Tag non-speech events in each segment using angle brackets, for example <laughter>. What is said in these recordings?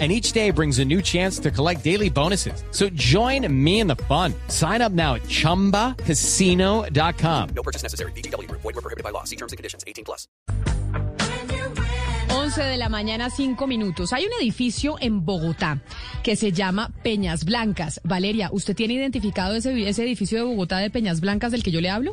and each day brings a new chance to collect daily bonuses. So join me in the fun. Sign up now at ChumbaCasino.com. No purchase necessary. BGW. Void were prohibited by law. See terms and conditions. 18 plus. 11 de la mañana, 5 minutos. Hay un edificio en Bogotá que se llama Peñas Blancas. Valeria, ¿usted tiene identificado ese, ese edificio de Bogotá de Peñas Blancas del que yo le hablo?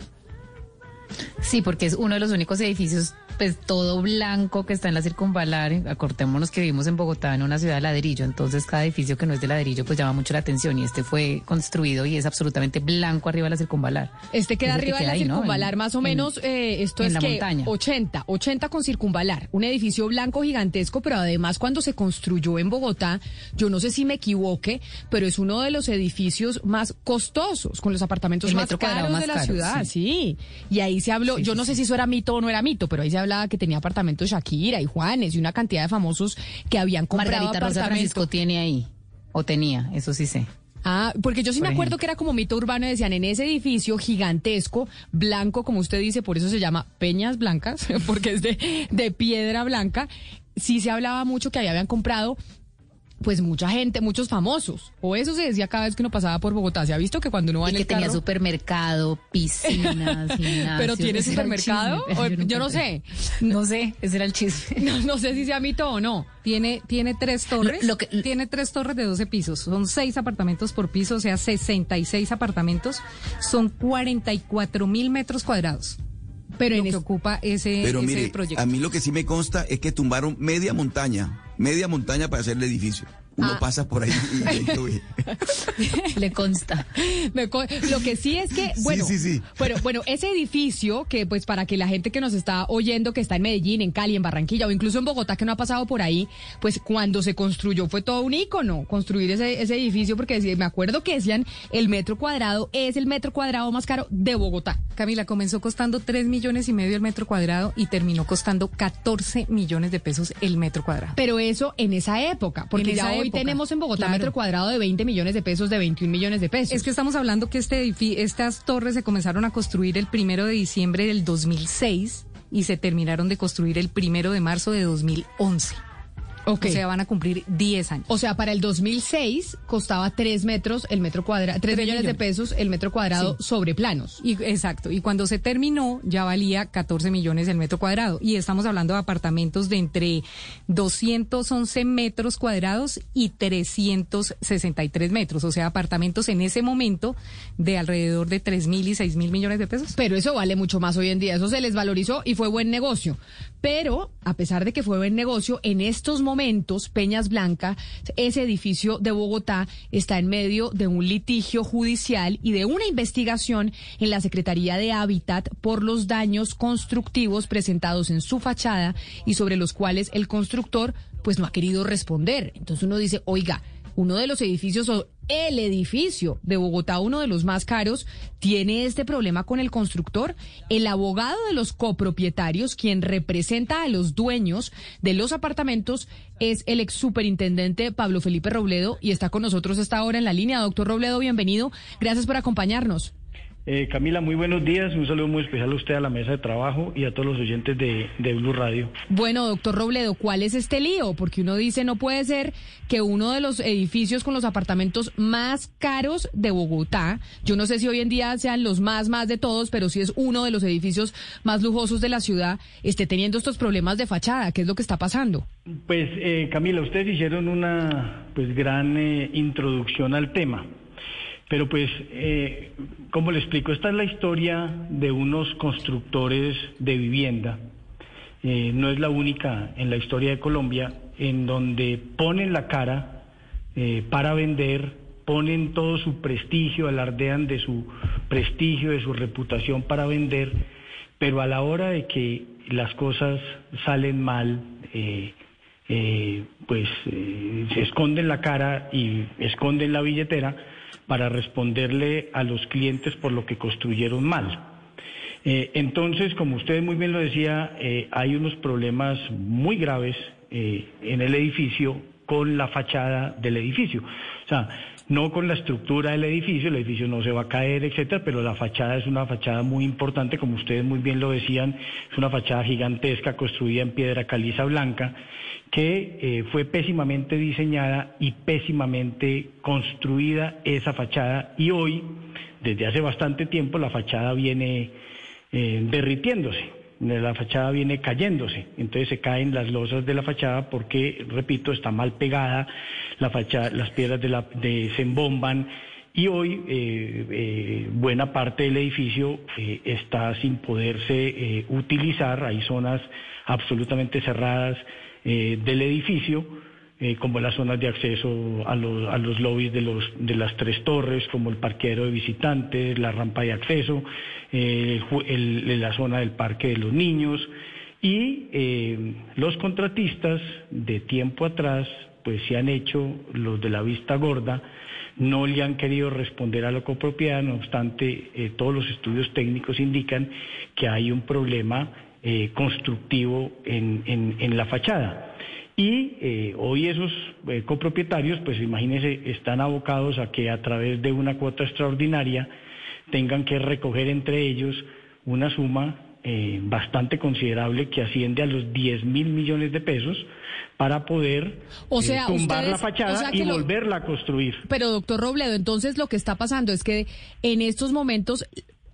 Sí, porque es uno de los únicos edificios pues todo blanco que está en la circunvalar, acortémonos que vivimos en Bogotá, en una ciudad de ladrillo, entonces cada edificio que no es de ladrillo pues llama mucho la atención y este fue construido y es absolutamente blanco arriba de la circunvalar. Este queda arriba de la circunvalar, más o menos, eh, esto es que 80, 80 con circunvalar, un edificio blanco gigantesco, pero además cuando se construyó en Bogotá, yo no sé si me equivoque, pero es uno de los edificios más costosos, con los apartamentos más caros de la ciudad, sí. Y ahí se habló, yo no sé si eso era mito o no era mito, pero ahí se habló que tenía apartamentos Shakira y Juanes y una cantidad de famosos que habían comprado Margarita Rosa Francisco tiene ahí, o tenía, eso sí sé. Ah, porque yo sí me acuerdo que era como mito urbano, decían en ese edificio gigantesco, blanco, como usted dice, por eso se llama Peñas Blancas, <laughs> porque es de, de piedra blanca, sí se hablaba mucho que habían comprado pues mucha gente, muchos famosos. O eso se decía cada vez que uno pasaba por Bogotá. Se ha visto que cuando uno va y en que el tenía carro... supermercado, piscinas, <laughs> Pero tiene supermercado, <laughs> yo, no sé. No sé, ese era el chisme. <laughs> No, sé si sea mito o no. Tiene, tiene tres torres. Lo, que, tiene tres torres de 12 pisos. Son seis apartamentos por piso, o sea, 66 apartamentos. Son 44 mil metros cuadrados. Pero lo en que ocupa ese, Pero ese mire, proyecto. A mí lo que sí me consta es que tumbaron media montaña, media montaña para hacer el edificio. Uno Ah. pasa por ahí y ahí lo ve. Le consta. Me co- lo que sí es que, bueno, sí, sí. Bueno, bueno, ese edificio que pues para que la gente que nos está oyendo, que está en Medellín, en Cali, en Barranquilla o incluso en Bogotá que no ha pasado por ahí, pues cuando se construyó fue todo un ícono construir ese, ese edificio porque me acuerdo que decían el metro cuadrado es el metro cuadrado más caro de Bogotá. Camila, comenzó costando 3 millones y medio el metro cuadrado y terminó costando 14 millones de pesos el metro cuadrado. Pero eso en esa época, porque En ya esa hoy época, tenemos en Bogotá claro. metro cuadrado de 20 millones de pesos, de 21 millones de pesos. Es que estamos hablando que este estas torres se comenzaron a construir el primero de diciembre del 2006 y se terminaron de construir el primero de marzo de 2011. Ok. O sea, van a cumplir 10 años. O sea, para el 2006 costaba 3 metros el metro cuadrado, 3 Tres millones de pesos el metro cuadrado Sí. sobre planos. Y, exacto. Y cuando se terminó, ya valía 14 millones el metro cuadrado. Y estamos hablando de apartamentos de entre 211 metros cuadrados y 363 metros. O sea, apartamentos en ese momento de alrededor de 3 mil y 6 mil millones de pesos. Pero eso vale mucho más hoy en día. Eso se les valorizó y fue buen negocio. Pero, a pesar de que fue buen negocio, en estos momentos, Peñas Blanca, ese edificio de Bogotá, está en medio de un litigio judicial y de una investigación en la Secretaría de Hábitat por los daños constructivos presentados en su fachada y sobre los cuales el constructor pues no ha querido responder. Entonces uno dice, oiga, uno de los edificios o el edificio de Bogotá, uno de los más caros, tiene este problema con el constructor. El abogado de los copropietarios, quien representa a los dueños de los apartamentos, es el ex superintendente Pablo Felipe Robledo y está con nosotros hasta ahora en la línea. Doctor Robledo, bienvenido. Gracias por acompañarnos. Eh, Camila, muy buenos días. Un saludo muy especial a usted, a la mesa de trabajo y a todos los oyentes de, de Blue Radio. Bueno, doctor Robledo, ¿cuál es este lío? Porque uno dice, no puede ser que uno de los edificios con los apartamentos más caros de Bogotá, yo no sé si hoy en día sean los más, más de todos, pero sí es uno de los edificios más lujosos de la ciudad, esté teniendo estos problemas de fachada. ¿Qué es lo que está pasando? Pues, eh, Camila, ustedes hicieron una pues gran eh, introducción al tema. Pero pues, eh, como le explico, esta es la historia de unos constructores de vivienda. Eh, no es la única en la historia de Colombia en donde ponen la cara eh, para vender, ponen todo su prestigio, alardean de su prestigio, de su reputación para vender, pero a la hora de que las cosas salen mal, eh, pues se esconden la cara y esconden la billetera para responderle a los clientes por lo que construyeron mal. Eh, entonces, como usted muy bien lo decía, eh, hay unos problemas muy graves eh, en el edificio con la fachada del edificio. O sea, no con la estructura del edificio, el edificio no se va a caer, etcétera, pero la fachada es una fachada muy importante, como ustedes muy bien lo decían, es una fachada gigantesca construida en piedra caliza blanca que eh, fue pésimamente diseñada y pésimamente construida esa fachada y hoy, desde hace bastante tiempo, la fachada viene eh, derritiéndose la fachada viene cayéndose, entonces se caen las losas de la fachada porque, repito, está mal pegada, la fachada, las piedras de la, de, se embomban y hoy eh, eh, buena parte del edificio eh, está sin poderse eh, utilizar, hay zonas absolutamente cerradas eh, del edificio eh, como las zonas de acceso a los, a los lobbies de, los, de las tres torres, como el parqueadero de visitantes, la rampa de acceso, eh, la zona del parque de los niños. Y eh, los contratistas de tiempo atrás, pues se han hecho los de la vista gorda, no le han querido responder a la copropiedad, no obstante, todos los estudios técnicos indican que hay un problema constructivo en, en la fachada. Y eh, hoy esos eh, copropietarios, pues imagínense, están abocados a que a través de una cuota extraordinaria tengan que recoger entre ellos una suma eh, bastante considerable que asciende a los 10 mil millones de pesos para poder o sea, eh, tumbar ustedes, la fachada o sea y lo, volverla a construir. Pero doctor Robledo, entonces lo que está pasando es que en estos momentos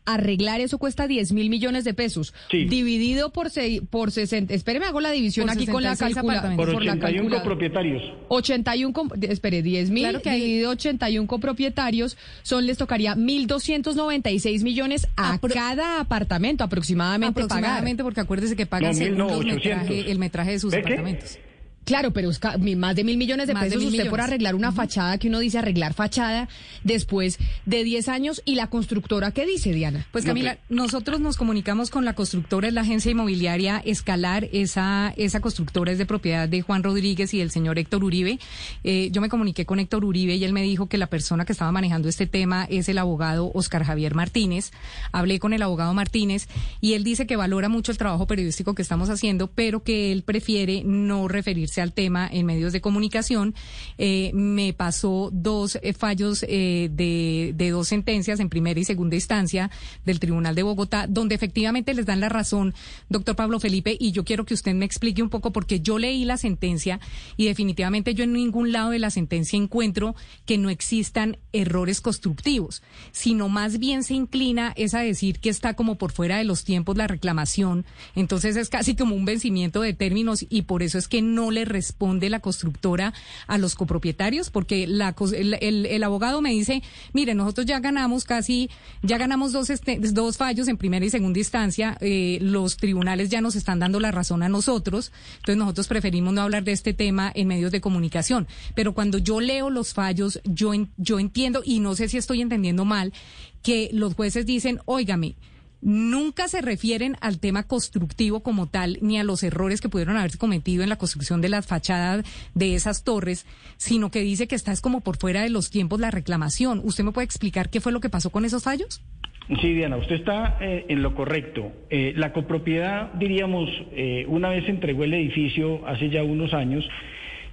arreglar eso cuesta 10 mil millones de pesos. Sí. Dividido por, se, por 60. Espéreme, hago la división Por aquí con la 66 calculadora. Por la 81 calculadora. copropietarios. 81, com- de- espere, 10 mil Claro que hay- dividido 81 copropietarios, son, les tocaría 1.296 millones a Apro- cada apartamento aproximadamente, Aproximadamente, porque acuérdese que pagan No, mil, no, 800. metraje- el metraje de sus apartamentos. pagar. Claro, pero es más de mil millones de Más pesos usted por arreglar una fachada que uno dice arreglar fachada después de 10 años y la constructora, ¿qué dice, Diana? Pues Camila, nosotros nos comunicamos con la constructora, es la agencia inmobiliaria Escalar, esa, esa constructora es de propiedad de Juan Rodríguez y del señor Héctor Uribe. Eh, yo me comuniqué con Héctor Uribe y él me dijo que la persona que estaba manejando este tema es el abogado Oscar Javier Martínez. Hablé con el abogado Martínez y él dice que valora mucho el trabajo periodístico que estamos haciendo, pero que él prefiere no referirse al tema en medios de comunicación. Eh, me pasó dos eh, fallos eh, de, de dos sentencias en primera y segunda instancia del Tribunal de Bogotá, donde efectivamente les dan la razón, doctor Pablo Felipe, y yo quiero que usted me explique un poco, porque yo leí la sentencia y definitivamente yo en ningún lado de la sentencia encuentro que no existan errores constructivos, sino más bien se inclina es a decir que está como por fuera de los tiempos la reclamación, entonces es casi como un vencimiento de términos y por eso es que no le responde la constructora a los copropietarios, porque la, el, el- el abogado me dice, mire, nosotros ya ganamos casi, ya ganamos dos, este- dos fallos en primera y segunda instancia, eh, los tribunales ya nos están dando la razón a nosotros, entonces nosotros preferimos no hablar de este tema en medios de comunicación. Pero cuando yo leo los fallos, yo, yo entiendo, y no sé si estoy entendiendo mal, que los jueces dicen, óigame, nunca se refieren al tema constructivo como tal, ni a los errores que pudieron haberse cometido en la construcción de las fachadas de esas torres, sino que dice que está es como por fuera de los tiempos la reclamación. ¿Usted me puede explicar qué fue lo que pasó con esos fallos? Sí, Diana, usted está eh, en lo correcto. Eh, la copropiedad, diríamos, eh, una vez entregó el edificio hace ya unos años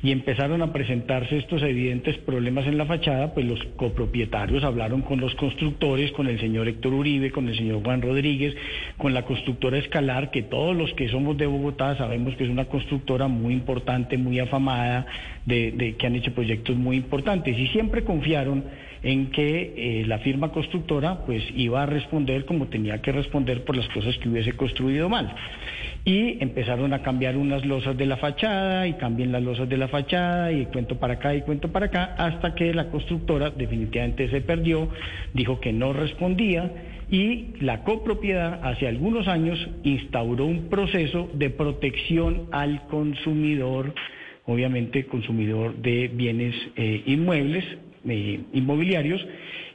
y empezaron a presentarse estos evidentes problemas en la fachada, pues los copropietarios hablaron con los constructores, con el señor Héctor Uribe, con el señor Juan Rodríguez, con la constructora Escalar, que todos los que somos de Bogotá sabemos que es una constructora muy importante, muy afamada, de, de- que han hecho proyectos muy importantes. Y siempre confiaron en que eh, la firma constructora pues iba a responder como tenía que responder por las cosas que hubiese construido mal. Y empezaron a cambiar unas losas de la fachada y cambien las losas de la fachada y cuento para acá y cuento para acá hasta que la constructora definitivamente se perdió, dijo que no respondía y la copropiedad hace algunos años instauró un proceso de protección al consumidor, obviamente consumidor de bienes eh, inmuebles, eh, inmobiliarios,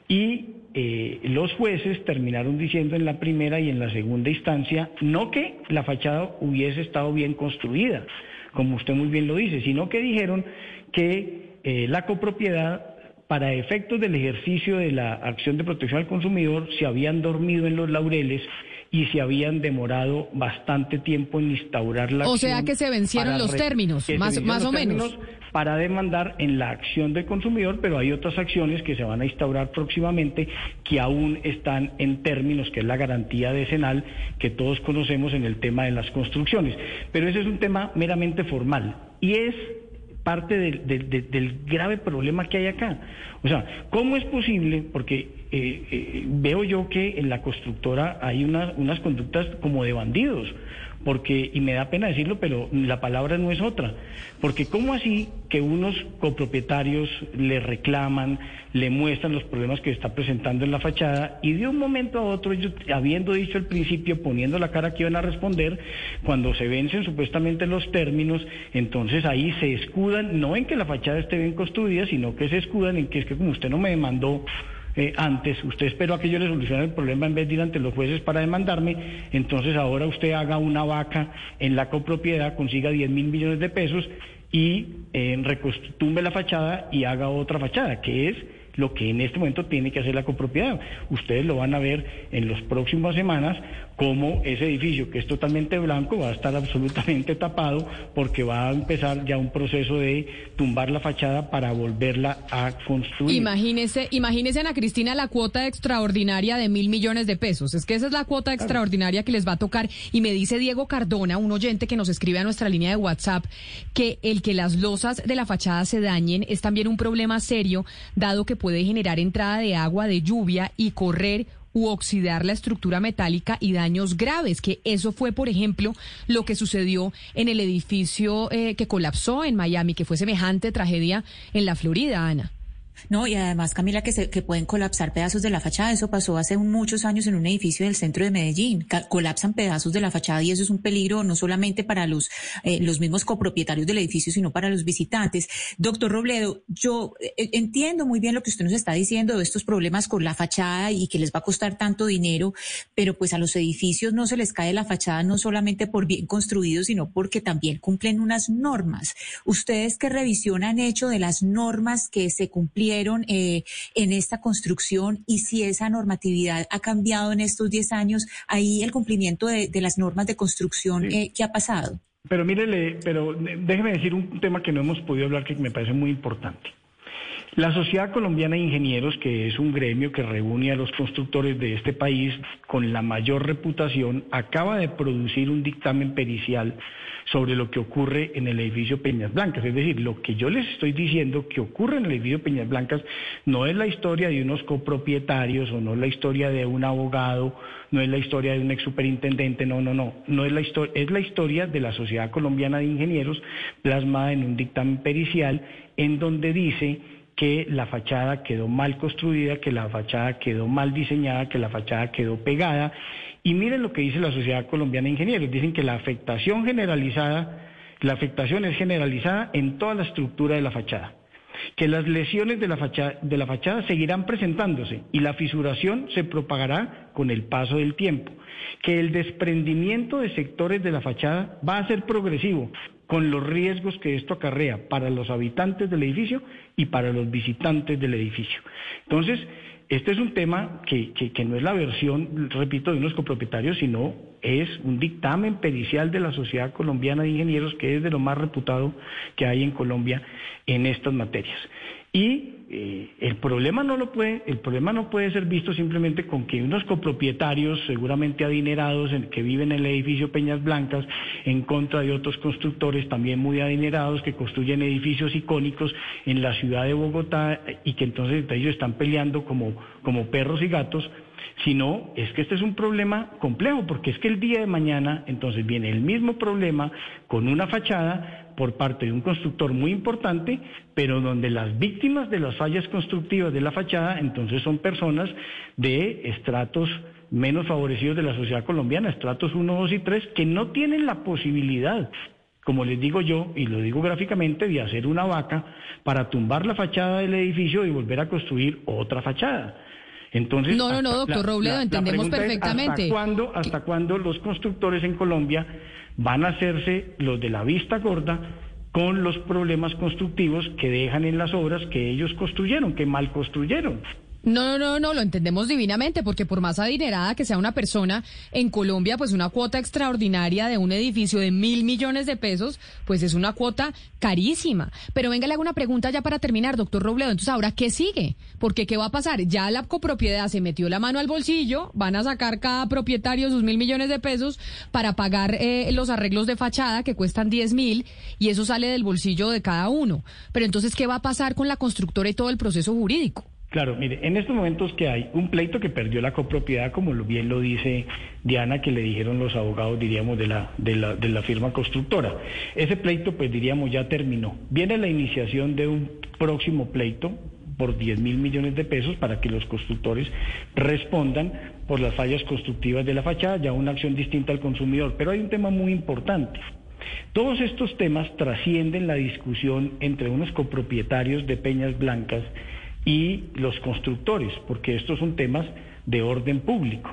y eh, los jueces terminaron diciendo en la primera y en la segunda instancia no que la fachada hubiese estado bien construida, como usted muy bien lo dice, sino que dijeron que eh, la copropiedad para efectos del ejercicio de la acción de protección al consumidor se habían dormido en los laureles y se habían demorado bastante tiempo en instaurar la O acción sea que se vencieron los términos, más- más o menos. para demandar en la acción del consumidor, pero hay otras acciones que se van a instaurar próximamente que aún están en términos, que es la garantía decenal que todos conocemos en el tema de las construcciones. Pero ese es un tema meramente formal y es parte del, del- grave problema que hay acá. O sea, ¿cómo es posible? Porque eh, eh, veo yo que en la constructora hay una- unas conductas como de bandidos, porque, y me da pena decirlo, pero la palabra no es otra, porque ¿cómo así que unos copropietarios le reclaman, le muestran los problemas que está presentando en la fachada y de un momento a otro, ellos, habiendo dicho al principio, poniendo la cara que iban a responder, cuando se vencen supuestamente los términos, entonces ahí se escudan, no en que la fachada esté bien construida, sino que se escudan en que es que como usted no me demandó eh, antes, usted esperó a que yo le solucione el problema en vez de ir ante los jueces para demandarme, entonces ahora usted haga una vaca en la copropiedad, consiga 10 mil millones de pesos y eh, la fachada y haga otra fachada, que es lo que en este momento tiene que hacer la copropiedad. Ustedes lo van a ver en las próximas semanas cómo ese edificio que es totalmente blanco va a estar absolutamente <laughs> tapado porque va a empezar ya un proceso de tumbar la fachada para volverla a construir. Imagínese, imagínese Ana Cristina la cuota extraordinaria de mil millones de pesos. Es que esa es la cuota extraordinaria que les va a tocar. Y me dice Diego Cardona, un oyente que nos escribe a nuestra línea de WhatsApp, que el que las losas de la fachada se dañen es también un problema serio, dado que puede generar entrada de agua, de lluvia y correr u oxidar la estructura metálica y daños graves, que eso fue, por ejemplo, lo que sucedió en el edificio eh, que colapsó en Miami, que fue semejante tragedia en la Florida, Ana. No, y además, Camila, que, se, que pueden colapsar pedazos de la fachada. Eso pasó hace muchos años en un edificio del centro de Medellín. Colapsan pedazos de la fachada y eso es un peligro no solamente para los, eh, los mismos copropietarios del edificio, sino para los visitantes. Doctor Robledo, yo eh, entiendo muy bien lo que usted nos está diciendo de estos problemas con la fachada y que les va a costar tanto dinero, pero pues a los edificios no se les cae la fachada no solamente por bien construidos, sino porque también cumplen unas normas. ¿Ustedes qué revisión han hecho de las normas que se cumplieron eh, en esta construcción y si esa normatividad ha cambiado en estos 10 años? Ahí el cumplimiento de, de las normas de construcción, eh, ¿qué ha pasado? Pero mírele, pero déjeme decir un tema que no hemos podido hablar que me parece muy importante. La Sociedad Colombiana de Ingenieros, que es un gremio que reúne a los constructores de este país con la mayor reputación, acaba de producir un dictamen pericial sobre lo que ocurre en el edificio Peñas Blancas. Es decir, lo que yo les estoy diciendo que ocurre en el edificio Peñas Blancas no es la historia de unos copropietarios o no es la historia de un abogado, no es la historia de un ex superintendente, no, no, no, no es la historia, es la historia de la Sociedad Colombiana de Ingenieros plasmada en un dictamen pericial en donde dice que la fachada quedó mal construida, que la fachada quedó mal diseñada, que la fachada quedó pegada. Y miren lo que dice la Sociedad Colombiana de Ingenieros. Dicen que la afectación generalizada, la afectación es generalizada en toda la estructura de la fachada. Que las lesiones de la fachada, de la fachada seguirán presentándose y la fisuración se propagará con el paso del tiempo. Que el desprendimiento de sectores de la fachada va a ser progresivo, con los riesgos que esto acarrea para los habitantes del edificio y para los visitantes del edificio. Entonces, este es un tema que, que, no es la versión, repito, de unos copropietarios, sino es un dictamen pericial de la Sociedad Colombiana de Ingenieros, que es de lo más reputado que hay en Colombia en estas materias. Y eh, el problema no lo puede, el problema no puede ser visto simplemente con que unos copropietarios, seguramente adinerados, que viven en el edificio Peñas Blancas, en contra de otros constructores también muy adinerados que construyen edificios icónicos en la ciudad de Bogotá y que entonces ellos están peleando como, como perros y gatos sino es que este es un problema complejo, porque es que el día de mañana entonces viene el mismo problema con una fachada por parte de un constructor muy importante, pero donde las víctimas de las fallas constructivas de la fachada entonces son personas de estratos menos favorecidos de la sociedad colombiana, estratos 1, 2 y 3, que no tienen la posibilidad como les digo yo, y lo digo gráficamente, de hacer una vaca para tumbar la fachada del edificio y volver a construir otra fachada. Entonces, no, no, no, doctor Robledo, entendemos perfectamente. ¿hasta cuándo, ¿Hasta cuándo los constructores en Colombia van a hacerse los de la vista gorda con los problemas constructivos que dejan en las obras que ellos construyeron, que mal construyeron? No, no, no, no, lo entendemos divinamente, porque por más adinerada que sea una persona en Colombia, pues una cuota extraordinaria de un edificio de mil millones de pesos, pues es una cuota carísima. Pero venga, le hago una pregunta ya para terminar, doctor Robledo. Entonces, ¿ahora qué sigue? Porque ¿qué va a pasar? Ya la copropiedad se metió la mano al bolsillo, van a sacar cada propietario sus mil millones de pesos para pagar eh, los arreglos de fachada que cuestan diez mil y eso sale del bolsillo de cada uno. Pero entonces, ¿qué va a pasar con la constructora y todo el proceso jurídico? Claro, mire, en estos momentos que hay un pleito que perdió la copropiedad, como bien lo dice Diana, que le dijeron los abogados, diríamos, de la, de la, de la firma constructora. Ese pleito, pues diríamos, ya terminó. Viene la iniciación de un próximo pleito por 10 mil millones de pesos para que los constructores respondan por las fallas constructivas de la fachada, ya una acción distinta al consumidor. Pero hay un tema muy importante. Todos estos temas trascienden la discusión entre unos copropietarios de Peñas Blancas y los constructores, porque estos son temas de orden público,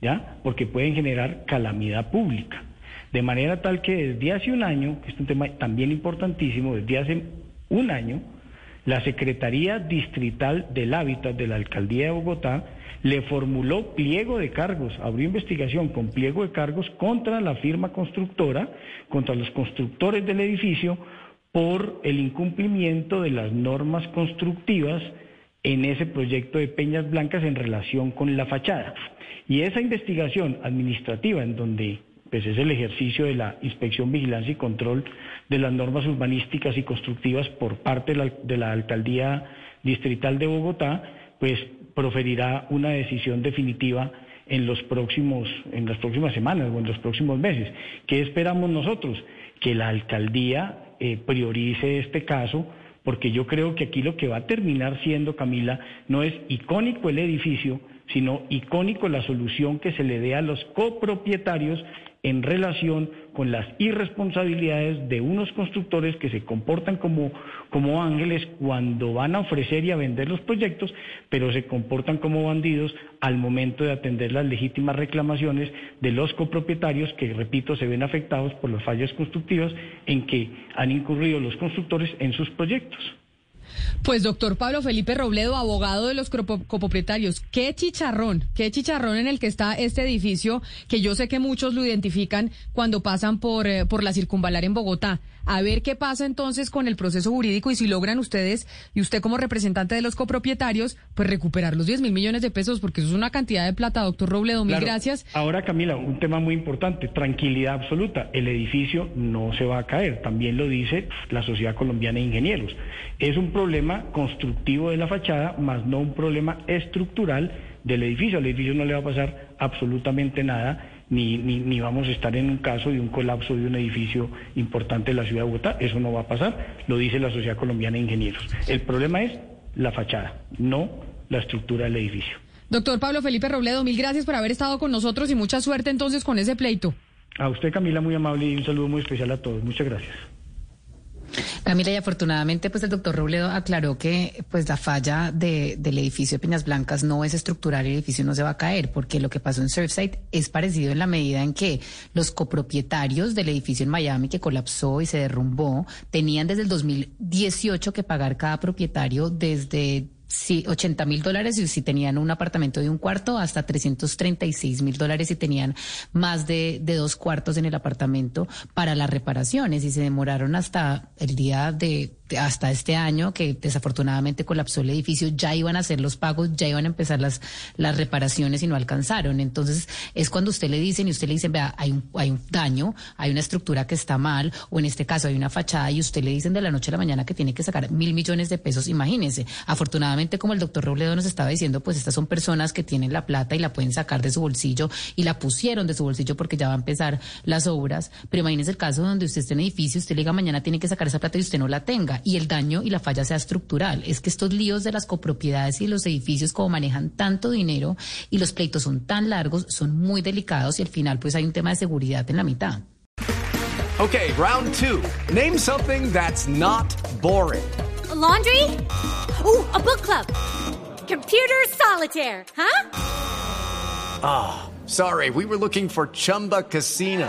¿ya? Porque pueden generar calamidad pública. De manera tal que desde hace un año, que es un tema también importantísimo, desde hace un año, la Secretaría Distrital del Hábitat de la Alcaldía de Bogotá le formuló pliego de cargos, abrió investigación con pliego de cargos contra la firma constructora, contra los constructores del edificio, por el incumplimiento de las normas constructivas en ese proyecto de Peñas Blancas en relación con la fachada. Y esa investigación administrativa, en donde pues, es el ejercicio de la inspección, vigilancia y control de las normas urbanísticas y constructivas por parte de la, Alcaldía Distrital de Bogotá, pues proferirá una decisión definitiva en los próximos, en las próximas semanas o en los próximos meses. ¿Qué esperamos nosotros? Que la alcaldía eh, priorice este caso porque yo creo que aquí lo que va a terminar siendo, Camila, no es icónico el edificio, sino icónico la solución que se le dé a los copropietarios en relación con las irresponsabilidades de unos constructores que se comportan como, como ángeles cuando van a ofrecer y a vender los proyectos, pero se comportan como bandidos al momento de atender las legítimas reclamaciones de los copropietarios que, repito, se ven afectados por las fallas constructivas en que han incurrido los constructores en sus proyectos. Pues doctor Pablo Felipe Robledo, abogado de los copropietarios, qué chicharrón, qué chicharrón en el que está este edificio, que yo sé que muchos lo identifican cuando pasan por, eh, por la circunvalar en Bogotá. A ver qué pasa entonces con el proceso jurídico y si logran ustedes, y usted como representante de los copropietarios, pues recuperar los 10 mil millones de pesos, porque eso es una cantidad de plata, doctor Robledo. Mil gracias. Ahora, Camila, un tema muy importante, tranquilidad absoluta. El edificio no se va a caer, también lo dice la Sociedad Colombiana de Ingenieros. Es un problema constructivo de la fachada, más no un problema estructural del edificio. Al edificio no le va a pasar absolutamente nada ni, ni, ni, vamos a estar en un caso de un colapso de un edificio importante de la ciudad de Bogotá. Eso no va a pasar, lo dice la Sociedad Colombiana de Ingenieros. El problema es la fachada, no la estructura del edificio. Doctor Pablo Felipe Robledo, mil gracias por haber estado con nosotros y mucha suerte entonces con ese pleito. A usted, Camila, muy amable y un saludo muy especial a todos. Muchas gracias. Camila, y afortunadamente, pues el doctor Robledo aclaró que pues la falla de, del edificio de Peñas Blancas no es estructural el edificio no se va a caer, porque lo que pasó en Surfside es parecido en la medida en que los copropietarios del edificio en Miami que colapsó y se derrumbó tenían desde el 2018 que pagar cada propietario desde Sí, 80 mil dólares y si tenían un apartamento de un cuarto, hasta 336 mil dólares si tenían más de, de, dos cuartos en el apartamento para las reparaciones y se demoraron hasta el día de hasta este año que desafortunadamente colapsó el edificio, ya iban a hacer los pagos, ya iban a empezar las, las reparaciones y no alcanzaron. Entonces es cuando usted le dicen y usted le dice, vea, hay un, hay un daño, hay una estructura que está mal, o en este caso hay una fachada y usted le dicen de la noche a la mañana que tiene que sacar mil millones de pesos, imagínense. Afortunadamente, como el doctor Robledo nos estaba diciendo, pues estas son personas que tienen la plata y la pueden sacar de su bolsillo y la pusieron de su bolsillo porque ya va a empezar las obras. Pero imagínese el caso donde usted esté en edificio, usted le diga mañana tiene que sacar esa plata y usted no la tenga y el daño y la falla sea estructural. Es que estos líos de las copropiedades y los edificios, como manejan tanto dinero y los pleitos son tan largos, son muy delicados y al final pues hay un tema de seguridad en la mitad. Okay, round two. Name something that's not boring. laundry? Ooh, a book club. Computer solitaire, huh? Ah, oh, sorry, we were looking for Chumba Casino.